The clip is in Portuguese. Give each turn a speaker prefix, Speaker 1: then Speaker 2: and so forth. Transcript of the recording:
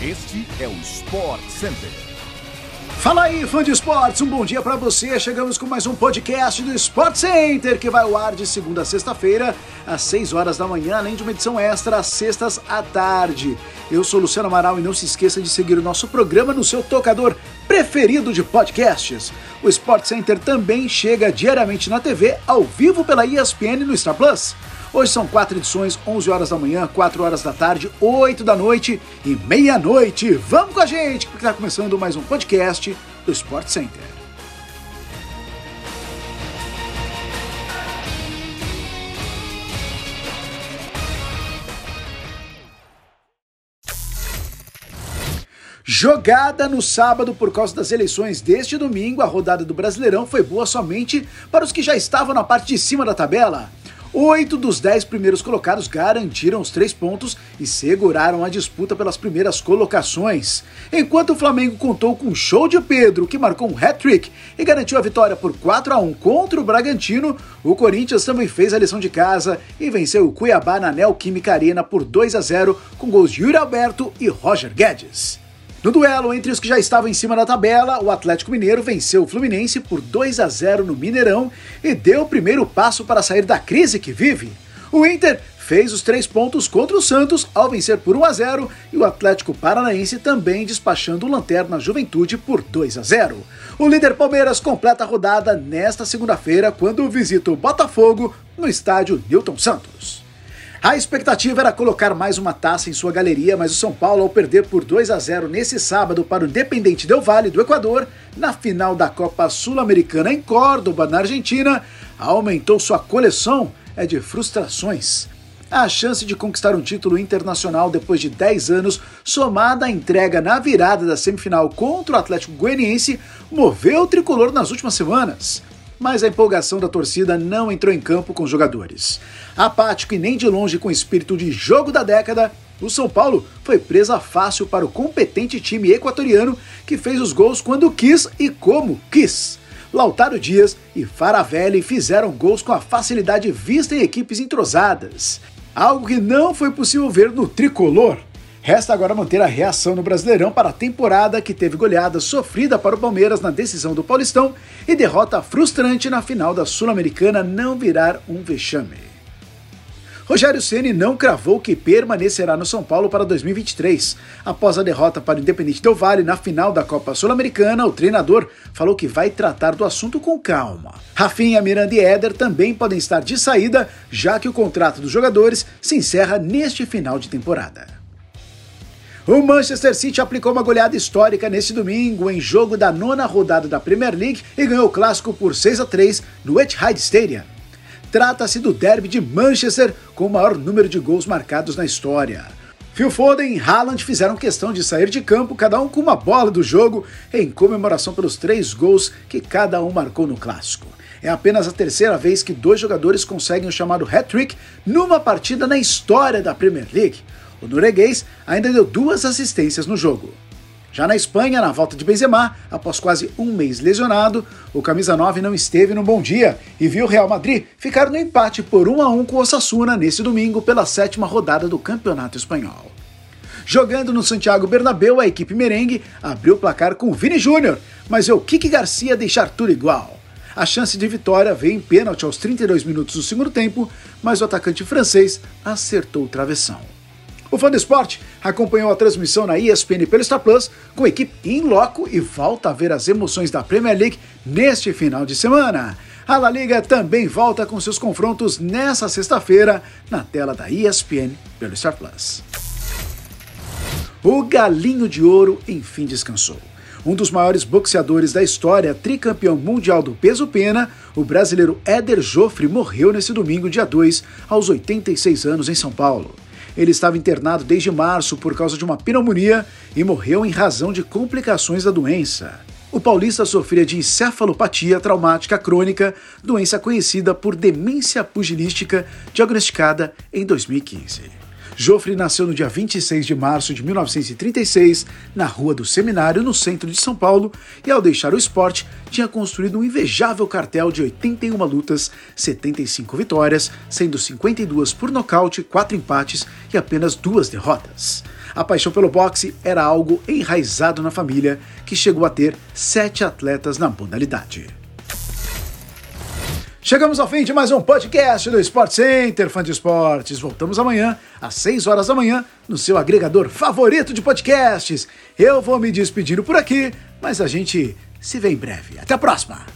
Speaker 1: Este é o Sport Center.
Speaker 2: Fala aí, fã de esportes, um bom dia para você. Chegamos com mais um podcast do Sport Center, que vai ao ar de segunda a sexta-feira, às 6 horas da manhã, além de uma edição extra às sextas à tarde. Eu sou Luciano Amaral e não se esqueça de seguir o nosso programa no seu tocador preferido de podcasts. O Sport Center também chega diariamente na TV, ao vivo pela ESPN no Star Plus. Hoje são quatro edições, 11 horas da manhã, 4 horas da tarde, 8 da noite e meia-noite. Vamos com a gente, porque está começando mais um podcast do Sport Center. Jogada no sábado por causa das eleições deste domingo, a rodada do Brasileirão foi boa somente para os que já estavam na parte de cima da tabela. Oito dos dez primeiros colocados garantiram os três pontos e seguraram a disputa pelas primeiras colocações. Enquanto o Flamengo contou com o show de Pedro, que marcou um hat-trick e garantiu a vitória por 4 a 1 contra o Bragantino, o Corinthians também fez a lição de casa e venceu o Cuiabá na Neoquímica Arena por 2 a 0 com gols de Yuri Alberto e Roger Guedes. No duelo entre os que já estavam em cima da tabela, o Atlético Mineiro venceu o Fluminense por 2 a 0 no Mineirão e deu o primeiro passo para sair da crise que vive. O Inter fez os três pontos contra o Santos ao vencer por 1 a 0 e o Atlético Paranaense também despachando o Lanterna Juventude por 2 a 0. O líder Palmeiras completa a rodada nesta segunda-feira quando visita o Botafogo no estádio Newton Santos. A expectativa era colocar mais uma taça em sua galeria, mas o São Paulo, ao perder por 2 a 0 nesse sábado para o Independente Del Valle do Equador, na final da Copa Sul-Americana em Córdoba, na Argentina, aumentou sua coleção é de frustrações. A chance de conquistar um título internacional depois de 10 anos, somada à entrega na virada da semifinal contra o Atlético Goianiense, moveu o tricolor nas últimas semanas mas a empolgação da torcida não entrou em campo com os jogadores. Apático e nem de longe com o espírito de jogo da década, o São Paulo foi presa fácil para o competente time equatoriano que fez os gols quando quis e como quis. Lautaro Dias e Faravelli fizeram gols com a facilidade vista em equipes entrosadas. Algo que não foi possível ver no tricolor. Resta agora manter a reação no Brasileirão para a temporada que teve goleada sofrida para o Palmeiras na decisão do Paulistão e derrota frustrante na final da Sul-Americana não virar um vexame. Rogério Ceni não cravou que permanecerá no São Paulo para 2023. Após a derrota para o Independente Del Valle na final da Copa Sul-Americana, o treinador falou que vai tratar do assunto com calma. Rafinha, Miranda e Éder também podem estar de saída, já que o contrato dos jogadores se encerra neste final de temporada. O Manchester City aplicou uma goleada histórica neste domingo em jogo da nona rodada da Premier League e ganhou o clássico por 6 a 3 no Etihad Stadium. Trata-se do derby de Manchester com o maior número de gols marcados na história. Phil Foden e Haaland fizeram questão de sair de campo, cada um com uma bola do jogo, em comemoração pelos três gols que cada um marcou no clássico. É apenas a terceira vez que dois jogadores conseguem o chamado hat-trick numa partida na história da Premier League. O norueguês ainda deu duas assistências no jogo. Já na Espanha, na volta de Benzema, após quase um mês lesionado, o camisa 9 não esteve no bom dia e viu o Real Madrid ficar no empate por 1 a 1 com o Osasuna nesse domingo pela sétima rodada do Campeonato Espanhol. Jogando no Santiago Bernabéu, a equipe merengue abriu o placar com o Vini Júnior, mas o Kiki Garcia deixar tudo igual. A chance de vitória veio em pênalti aos 32 minutos do segundo tempo, mas o atacante francês acertou o travessão. O fã do esporte acompanhou a transmissão na ESPN pelo Star Plus com a equipe em loco e volta a ver as emoções da Premier League neste final de semana. A La Liga também volta com seus confrontos nessa sexta-feira na tela da ESPN pelo Star Plus. O Galinho de Ouro enfim descansou. Um dos maiores boxeadores da história, tricampeão mundial do peso-pena, o brasileiro Éder Joffre morreu nesse domingo, dia 2, aos 86 anos, em São Paulo. Ele estava internado desde março por causa de uma pneumonia e morreu em razão de complicações da doença. O paulista sofria de encefalopatia traumática crônica, doença conhecida por demência pugilística, diagnosticada em 2015. Joffre nasceu no dia 26 de março de 1936, na Rua do Seminário, no centro de São Paulo, e ao deixar o esporte, tinha construído um invejável cartel de 81 lutas, 75 vitórias, sendo 52 por nocaute, 4 empates e apenas duas derrotas. A paixão pelo boxe era algo enraizado na família, que chegou a ter sete atletas na modalidade. Chegamos ao fim de mais um podcast do Sport Center, fã de esportes. Voltamos amanhã, às 6 horas da manhã, no seu agregador favorito de podcasts. Eu vou me despedindo por aqui, mas a gente se vê em breve. Até a próxima!